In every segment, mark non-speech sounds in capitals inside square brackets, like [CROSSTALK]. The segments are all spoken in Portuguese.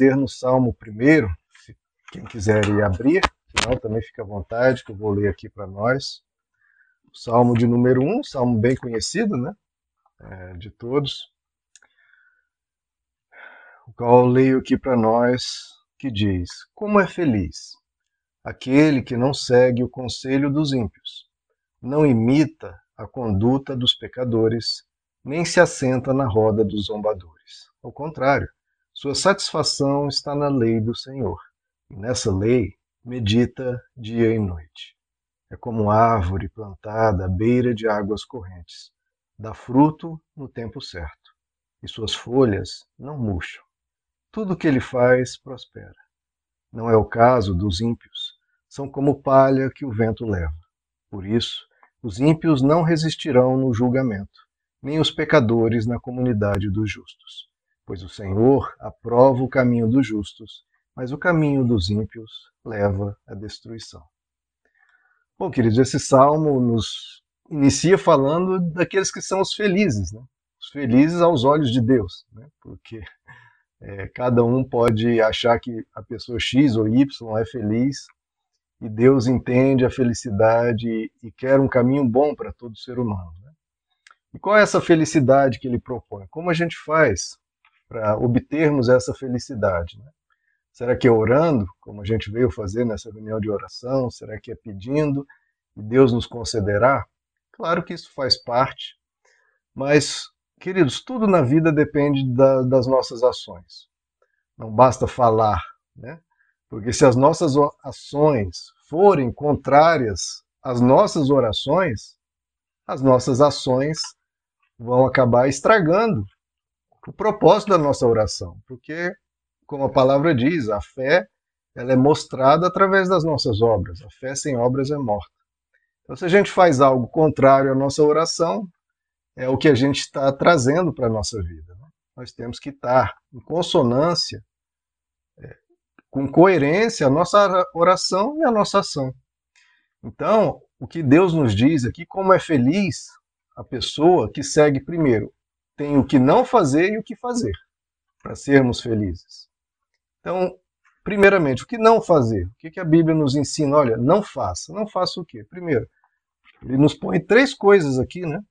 prazer no Salmo primeiro, se quem quiser ir abrir, senão também fica à vontade, que eu vou ler aqui para nós. O Salmo de número 1, um, salmo bem conhecido, né? É, de todos. O qual eu leio aqui para nós, que diz: Como é feliz aquele que não segue o conselho dos ímpios, não imita a conduta dos pecadores, nem se assenta na roda dos zombadores. Ao contrário, sua satisfação está na lei do Senhor, e nessa lei medita dia e noite. É como árvore plantada à beira de águas correntes, dá fruto no tempo certo, e suas folhas não murcham. Tudo o que ele faz prospera. Não é o caso dos ímpios, são como palha que o vento leva. Por isso, os ímpios não resistirão no julgamento, nem os pecadores na comunidade dos justos. Pois o Senhor aprova o caminho dos justos, mas o caminho dos ímpios leva à destruição. Bom, queridos, esse salmo nos inicia falando daqueles que são os felizes, né? os felizes aos olhos de Deus, né? porque [LAUGHS] é, cada um pode achar que a pessoa X ou Y é feliz e Deus entende a felicidade e quer um caminho bom para todo ser humano. Né? E qual é essa felicidade que ele propõe? Como a gente faz para obtermos essa felicidade? Né? Será que é orando, como a gente veio fazer nessa reunião de oração? Será que é pedindo e Deus nos concederá? Claro que isso faz parte, mas, queridos, tudo na vida depende da, das nossas ações. Não basta falar, né? Porque se as nossas ações forem contrárias às nossas orações, as nossas ações vão acabar estragando o propósito da nossa oração. Porque, como a palavra diz, a fé ela é mostrada através das nossas obras. A fé sem obras é morta. Então, se a gente faz algo contrário à nossa oração, é o que a gente está trazendo para a nossa vida. Né? Nós temos que estar em consonância com coerência a nossa oração e a nossa ação. Então, o que Deus nos diz aqui, como é feliz a pessoa que segue primeiro, tem o que não fazer e o que fazer, para sermos felizes. Então, primeiramente, o que não fazer? O que a Bíblia nos ensina? Olha, não faça. Não faça o quê? Primeiro, ele nos põe três coisas aqui, né?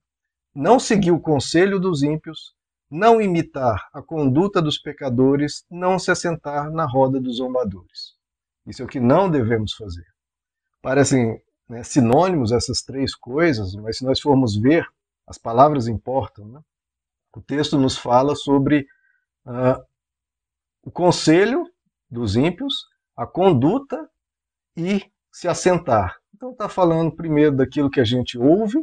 Não seguir o conselho dos ímpios, não imitar a conduta dos pecadores, não se assentar na roda dos zombadores. Isso é o que não devemos fazer. Parecem né, sinônimos essas três coisas, mas se nós formos ver, as palavras importam. Né? O texto nos fala sobre uh, o conselho dos ímpios, a conduta e se assentar. Então está falando primeiro daquilo que a gente ouve.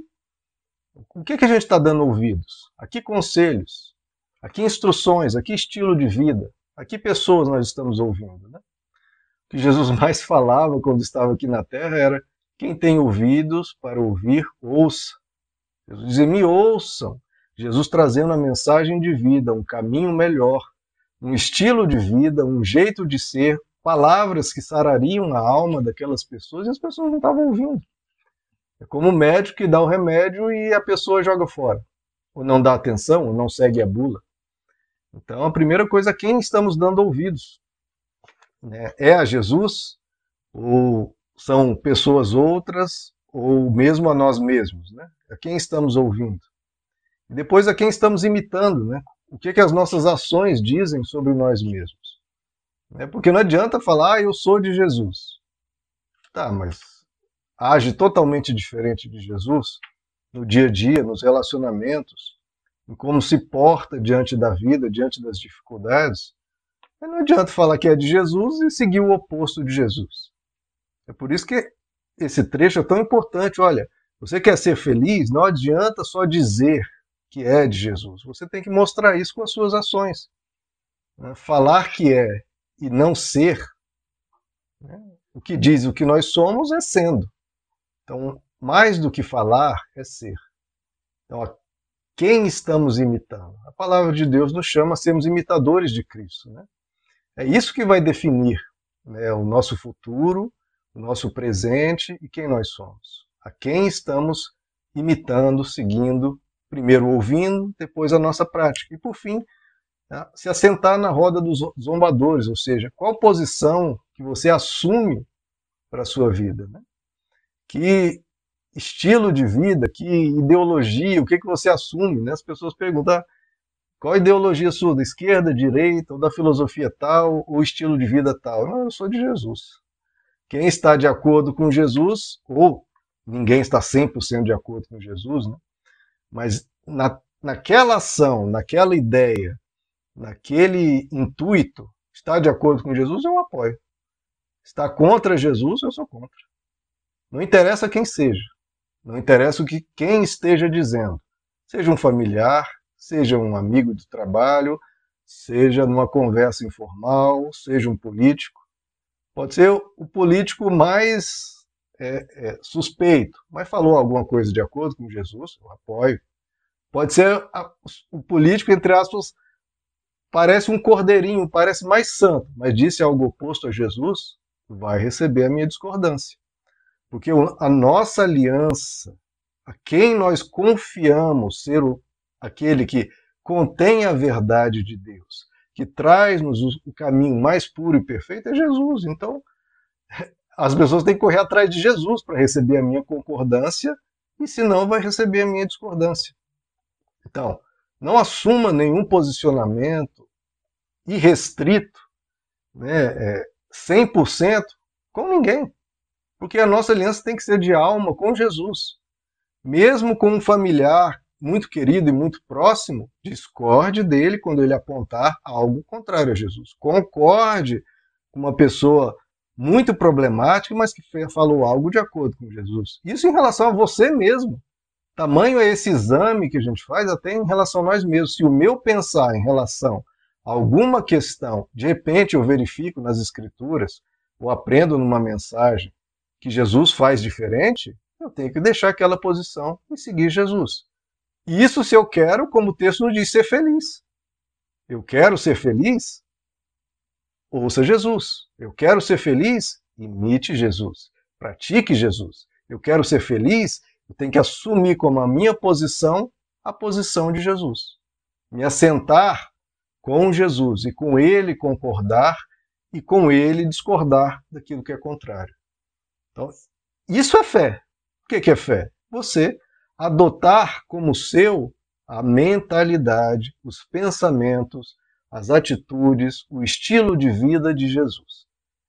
O que, que a gente está dando ouvidos? A que conselhos? A que instruções, a que estilo de vida, a que pessoas nós estamos ouvindo. Né? O que Jesus [LAUGHS] mais falava quando estava aqui na terra era: quem tem ouvidos para ouvir, ouça. Jesus dizia: me ouçam. Jesus trazendo a mensagem de vida, um caminho melhor, um estilo de vida, um jeito de ser, palavras que sarariam a alma daquelas pessoas e as pessoas não estavam ouvindo. É como o médico que dá o remédio e a pessoa joga fora, ou não dá atenção, ou não segue a bula. Então, a primeira coisa, quem estamos dando ouvidos? Né? É a Jesus? Ou são pessoas outras? Ou mesmo a nós mesmos? Né? A quem estamos ouvindo? Depois, a quem estamos imitando? Né? O que, que as nossas ações dizem sobre nós mesmos? É porque não adianta falar, ah, eu sou de Jesus. Tá, mas age totalmente diferente de Jesus no dia a dia, nos relacionamentos, em como se porta diante da vida, diante das dificuldades, não adianta falar que é de Jesus e seguir o oposto de Jesus. É por isso que esse trecho é tão importante. Olha, você quer ser feliz? Não adianta só dizer que é de Jesus. Você tem que mostrar isso com as suas ações. Né? Falar que é e não ser, né? o que diz o que nós somos é sendo. Então, mais do que falar é ser. Então, quem estamos imitando? A palavra de Deus nos chama a sermos imitadores de Cristo. Né? É isso que vai definir né, o nosso futuro, o nosso presente e quem nós somos. A quem estamos imitando, seguindo, primeiro ouvindo, depois a nossa prática. E por fim, né? se assentar na roda dos zombadores, ou seja, qual posição que você assume para a sua vida. Né? Que estilo de vida, que ideologia, o que, que você assume? Né? As pessoas perguntam ah, qual a ideologia sua, da esquerda, direita, ou da filosofia tal, ou estilo de vida tal. Não, eu sou de Jesus. Quem está de acordo com Jesus, ou ninguém está 100% de acordo com Jesus, né? Mas na, naquela ação, naquela ideia, naquele intuito, está de acordo com Jesus, eu apoio. Está contra Jesus, eu sou contra. Não interessa quem seja. Não interessa o que quem esteja dizendo. Seja um familiar, seja um amigo do trabalho, seja numa conversa informal, seja um político. Pode ser o político mais é, é, suspeito, mas falou alguma coisa de acordo com Jesus, eu apoio. Pode ser a, o político, entre aspas, parece um cordeirinho, parece mais santo, mas disse algo oposto a Jesus, vai receber a minha discordância. Porque a nossa aliança, a quem nós confiamos ser o, aquele que contém a verdade de Deus, que traz-nos o caminho mais puro e perfeito, é Jesus. Então, as pessoas têm que correr atrás de Jesus para receber a minha concordância, e senão vai receber a minha discordância. Então, não assuma nenhum posicionamento irrestrito, né, é, 100% com ninguém. Porque a nossa aliança tem que ser de alma com Jesus. Mesmo com um familiar muito querido e muito próximo, discorde dele quando ele apontar algo contrário a Jesus. Concorde com uma pessoa muito problemática, mas que falou algo de acordo com Jesus. Isso em relação a você mesmo. Tamanho é esse exame que a gente faz até em relação a nós mesmos. Se o meu pensar em relação a alguma questão, de repente eu verifico nas escrituras, ou aprendo numa mensagem que Jesus faz diferente, eu tenho que deixar aquela posição e seguir Jesus. E isso se eu quero, como o texto nos diz, ser feliz. Eu quero ser feliz? Ouça Jesus. Eu quero ser feliz? Imite Jesus. Pratique Jesus. Eu quero ser feliz? Eu tenho que assumir como a minha posição a posição de Jesus. Me assentar com Jesus e com ele concordar e com ele discordar daquilo que é contrário. Então, isso é fé. O que é fé? Você adotar como seu a mentalidade, os pensamentos, as atitudes, o estilo de vida de Jesus.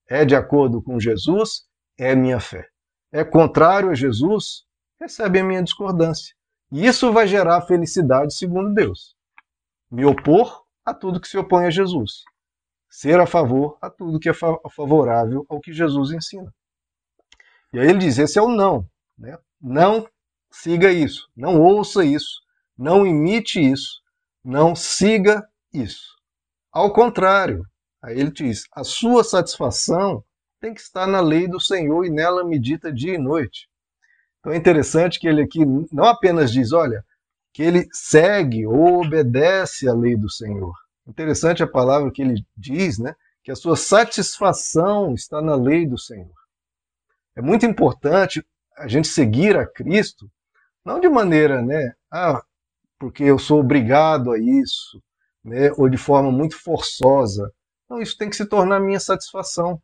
É de acordo com Jesus? É minha fé. É contrário a Jesus? Recebe a minha discordância. E isso vai gerar felicidade segundo Deus. Me opor a tudo que se opõe a Jesus ser a favor a tudo que é favorável ao que Jesus ensina. E aí ele diz: esse é o não. Né? Não siga isso, não ouça isso, não imite isso, não siga isso. Ao contrário, aí ele diz: a sua satisfação tem que estar na lei do Senhor e nela medita dia e noite. Então é interessante que ele aqui não apenas diz, olha, que ele segue ou obedece à lei do Senhor, Interessante a palavra que ele diz, né? Que a sua satisfação está na lei do Senhor. É muito importante a gente seguir a Cristo, não de maneira, né? Ah, porque eu sou obrigado a isso, né? Ou de forma muito forçosa. Não, isso tem que se tornar minha satisfação.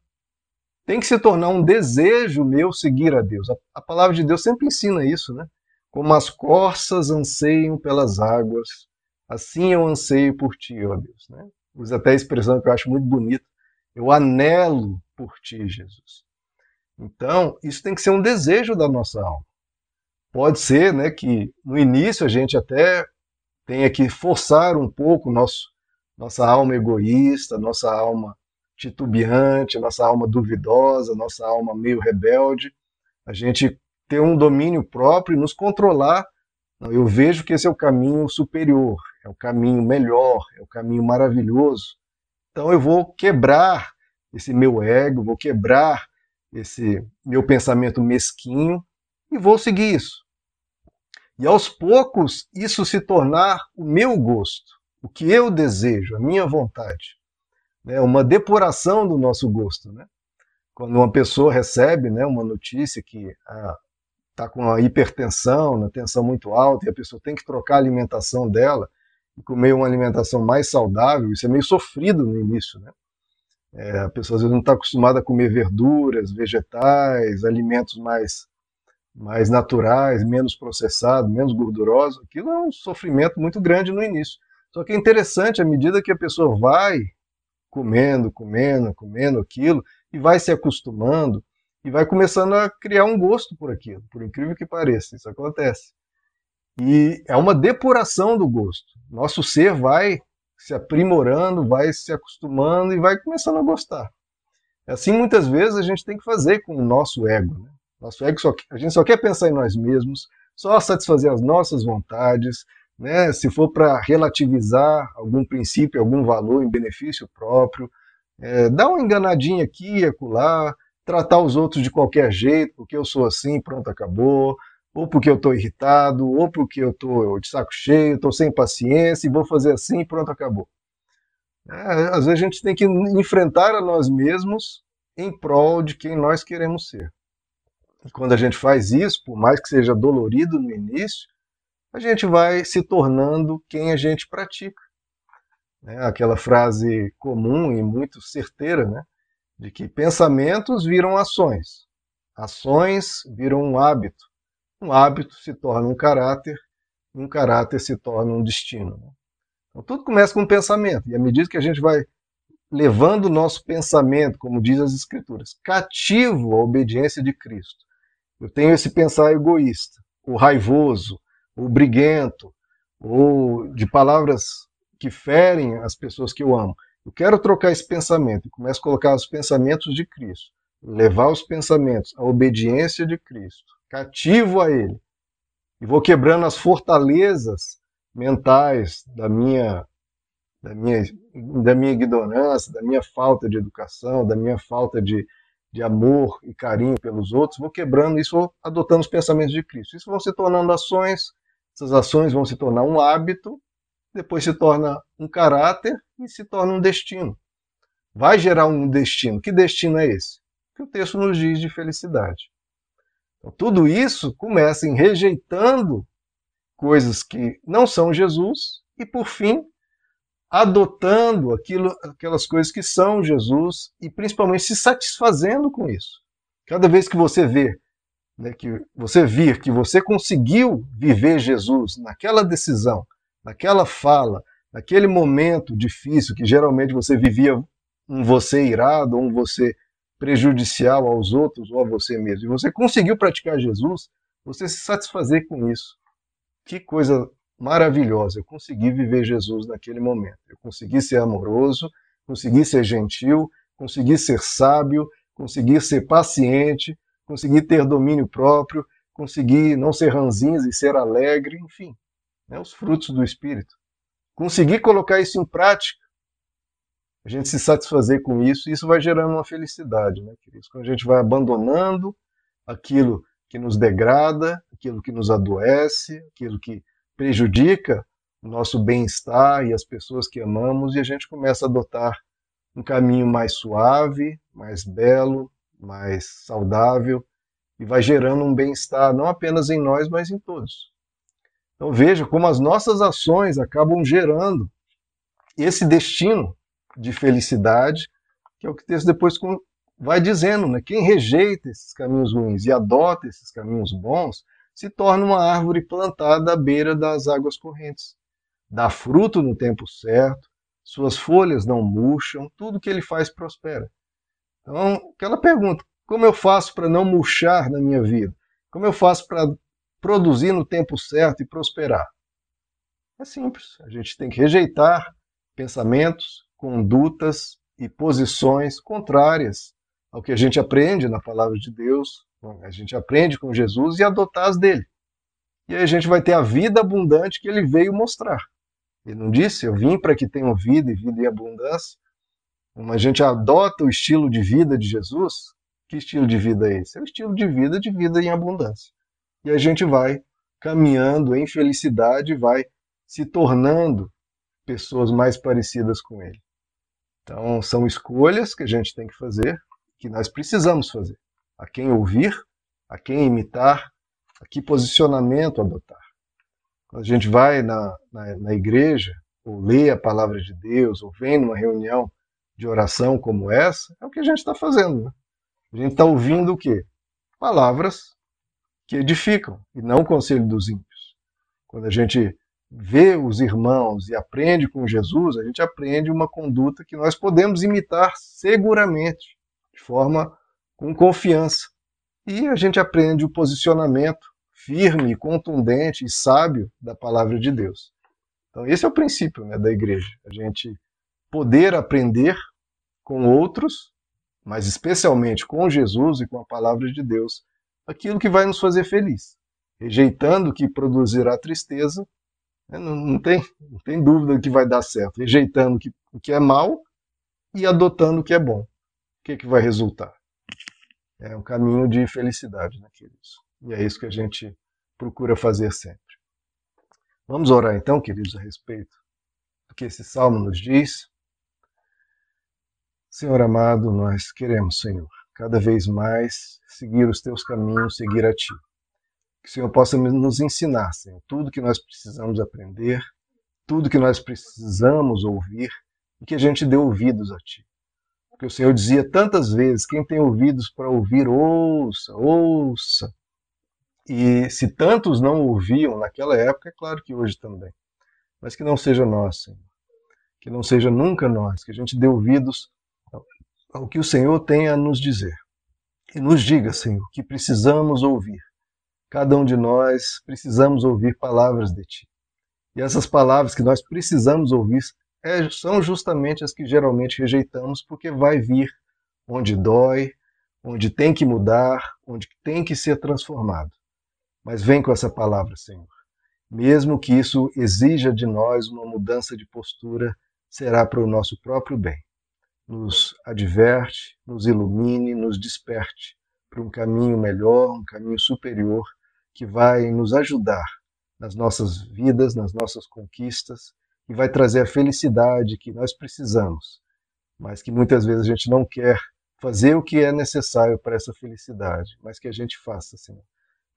Tem que se tornar um desejo meu seguir a Deus. A, a palavra de Deus sempre ensina isso, né? Como as corças anseiam pelas águas, Assim eu anseio por ti, ó Deus. Né? Usa até a expressão que eu acho muito bonita. Eu anelo por ti, Jesus. Então, isso tem que ser um desejo da nossa alma. Pode ser né, que no início a gente até tenha que forçar um pouco nosso, nossa alma egoísta, nossa alma titubeante, nossa alma duvidosa, nossa alma meio rebelde, a gente ter um domínio próprio e nos controlar eu vejo que esse é o caminho superior, é o caminho melhor, é o caminho maravilhoso. Então eu vou quebrar esse meu ego, vou quebrar esse meu pensamento mesquinho e vou seguir isso. E aos poucos isso se tornar o meu gosto, o que eu desejo, a minha vontade. É uma depuração do nosso gosto. Né? Quando uma pessoa recebe né, uma notícia que ah, está com a hipertensão, na tensão muito alta, e a pessoa tem que trocar a alimentação dela, e comer uma alimentação mais saudável, isso é meio sofrido no início, né? É, a pessoa às vezes não está acostumada a comer verduras, vegetais, alimentos mais, mais naturais, menos processados, menos gordurosos. Aquilo é um sofrimento muito grande no início. Só que é interessante, à medida que a pessoa vai comendo, comendo, comendo aquilo, e vai se acostumando, e vai começando a criar um gosto por aquilo, por incrível que pareça, isso acontece. E é uma depuração do gosto. Nosso ser vai se aprimorando, vai se acostumando e vai começando a gostar. Assim, muitas vezes a gente tem que fazer com o nosso ego. Né? Nosso ego só, a gente só quer pensar em nós mesmos, só satisfazer as nossas vontades, né? se for para relativizar algum princípio, algum valor em benefício próprio, é, dar uma enganadinha aqui e acolá, tratar os outros de qualquer jeito, porque eu sou assim, pronto, acabou, ou porque eu estou irritado, ou porque eu estou de saco cheio, estou sem paciência e vou fazer assim, pronto, acabou. É, às vezes a gente tem que enfrentar a nós mesmos em prol de quem nós queremos ser. E quando a gente faz isso, por mais que seja dolorido no início, a gente vai se tornando quem a gente pratica. É aquela frase comum e muito certeira, né? de que pensamentos viram ações, ações viram um hábito, um hábito se torna um caráter, um caráter se torna um destino. Né? Então tudo começa com um pensamento, e à medida que a gente vai levando o nosso pensamento, como diz as Escrituras, cativo à obediência de Cristo. Eu tenho esse pensar egoísta, o raivoso, o briguento, ou de palavras que ferem as pessoas que eu amo. Eu quero trocar esse pensamento e começo a colocar os pensamentos de Cristo, levar os pensamentos à obediência de Cristo, cativo a Ele, e vou quebrando as fortalezas mentais da minha, da minha, da minha ignorância, da minha falta de educação, da minha falta de, de amor e carinho pelos outros, vou quebrando isso, vou adotando os pensamentos de Cristo. Isso vão se tornando ações, essas ações vão se tornar um hábito, depois se torna um caráter e se torna um destino. Vai gerar um destino. Que destino é esse? Que o texto nos diz de felicidade. Então, tudo isso começa em rejeitando coisas que não são Jesus e, por fim, adotando aquilo, aquelas coisas que são Jesus e principalmente se satisfazendo com isso. Cada vez que você vê, né, que você vir que você conseguiu viver Jesus naquela decisão, naquela fala, naquele momento difícil que geralmente você vivia um você irado, um você prejudicial aos outros ou a você mesmo, e você conseguiu praticar Jesus, você se satisfazer com isso. Que coisa maravilhosa! Eu consegui viver Jesus naquele momento. Eu consegui ser amoroso, consegui ser gentil, consegui ser sábio, consegui ser paciente, consegui ter domínio próprio, consegui não ser ranzinhos e ser alegre, enfim, né, os frutos do Espírito. Conseguir colocar isso em prática, a gente se satisfazer com isso, isso vai gerando uma felicidade, né, queridos? Quando a gente vai abandonando aquilo que nos degrada, aquilo que nos adoece, aquilo que prejudica o nosso bem-estar e as pessoas que amamos, e a gente começa a adotar um caminho mais suave, mais belo, mais saudável, e vai gerando um bem-estar não apenas em nós, mas em todos. Então veja como as nossas ações acabam gerando esse destino de felicidade, que é o que o texto depois vai dizendo, né? Quem rejeita esses caminhos ruins e adota esses caminhos bons, se torna uma árvore plantada à beira das águas correntes. Dá fruto no tempo certo, suas folhas não murcham, tudo que ele faz prospera. Então, aquela pergunta, como eu faço para não murchar na minha vida? Como eu faço para produzir no tempo certo e prosperar? É simples. A gente tem que rejeitar pensamentos, condutas e posições contrárias ao que a gente aprende na palavra de Deus, a gente aprende com Jesus e adotar as dele. E aí a gente vai ter a vida abundante que ele veio mostrar. Ele não disse, eu vim para que tenham vida e vida em abundância. Mas a gente adota o estilo de vida de Jesus. Que estilo de vida é esse? É o estilo de vida de vida em abundância e a gente vai caminhando em felicidade, vai se tornando pessoas mais parecidas com Ele. Então, são escolhas que a gente tem que fazer, que nós precisamos fazer. A quem ouvir, a quem imitar, a que posicionamento adotar. Quando a gente vai na, na, na igreja, ou lê a palavra de Deus, ou vem numa reunião de oração como essa, é o que a gente está fazendo. Né? A gente está ouvindo o quê? Palavras que edificam, e não o conselho dos ímpios. Quando a gente vê os irmãos e aprende com Jesus, a gente aprende uma conduta que nós podemos imitar seguramente, de forma com confiança. E a gente aprende o posicionamento firme, contundente e sábio da palavra de Deus. Então, esse é o princípio né, da igreja. A gente poder aprender com outros, mas especialmente com Jesus e com a palavra de Deus, aquilo que vai nos fazer feliz, rejeitando o que produzirá tristeza. Né, não, não, tem, não tem dúvida que vai dar certo, rejeitando o que, o que é mal e adotando o que é bom. O que, que vai resultar? É um caminho de felicidade, né? E é isso que a gente procura fazer sempre. Vamos orar então, queridos, a respeito do que esse salmo nos diz. Senhor amado, nós queremos, Senhor, cada vez mais seguir os teus caminhos, seguir a Ti. Que o Senhor possa nos ensinar, Senhor, tudo que nós precisamos aprender, tudo que nós precisamos ouvir e que a gente dê ouvidos a Ti. Porque o Senhor dizia tantas vezes: quem tem ouvidos para ouvir, ouça, ouça. E se tantos não ouviam naquela época, é claro que hoje também. Mas que não seja nós, Senhor. Que não seja nunca nós, que a gente dê ouvidos ao que o Senhor tem a nos dizer. E nos diga, Senhor, que precisamos ouvir. Cada um de nós precisamos ouvir palavras de Ti. E essas palavras que nós precisamos ouvir é, são justamente as que geralmente rejeitamos, porque vai vir onde dói, onde tem que mudar, onde tem que ser transformado. Mas vem com essa palavra, Senhor. Mesmo que isso exija de nós uma mudança de postura, será para o nosso próprio bem. Nos adverte, nos ilumine, nos desperte para um caminho melhor, um caminho superior, que vai nos ajudar nas nossas vidas, nas nossas conquistas, e vai trazer a felicidade que nós precisamos, mas que muitas vezes a gente não quer fazer o que é necessário para essa felicidade, mas que a gente faça, Senhor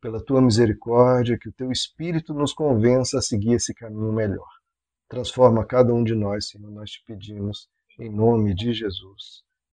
pela tua misericórdia, que o teu Espírito nos convença a seguir esse caminho melhor. Transforma cada um de nós, Senhor, nós te pedimos, em nome de Jesus.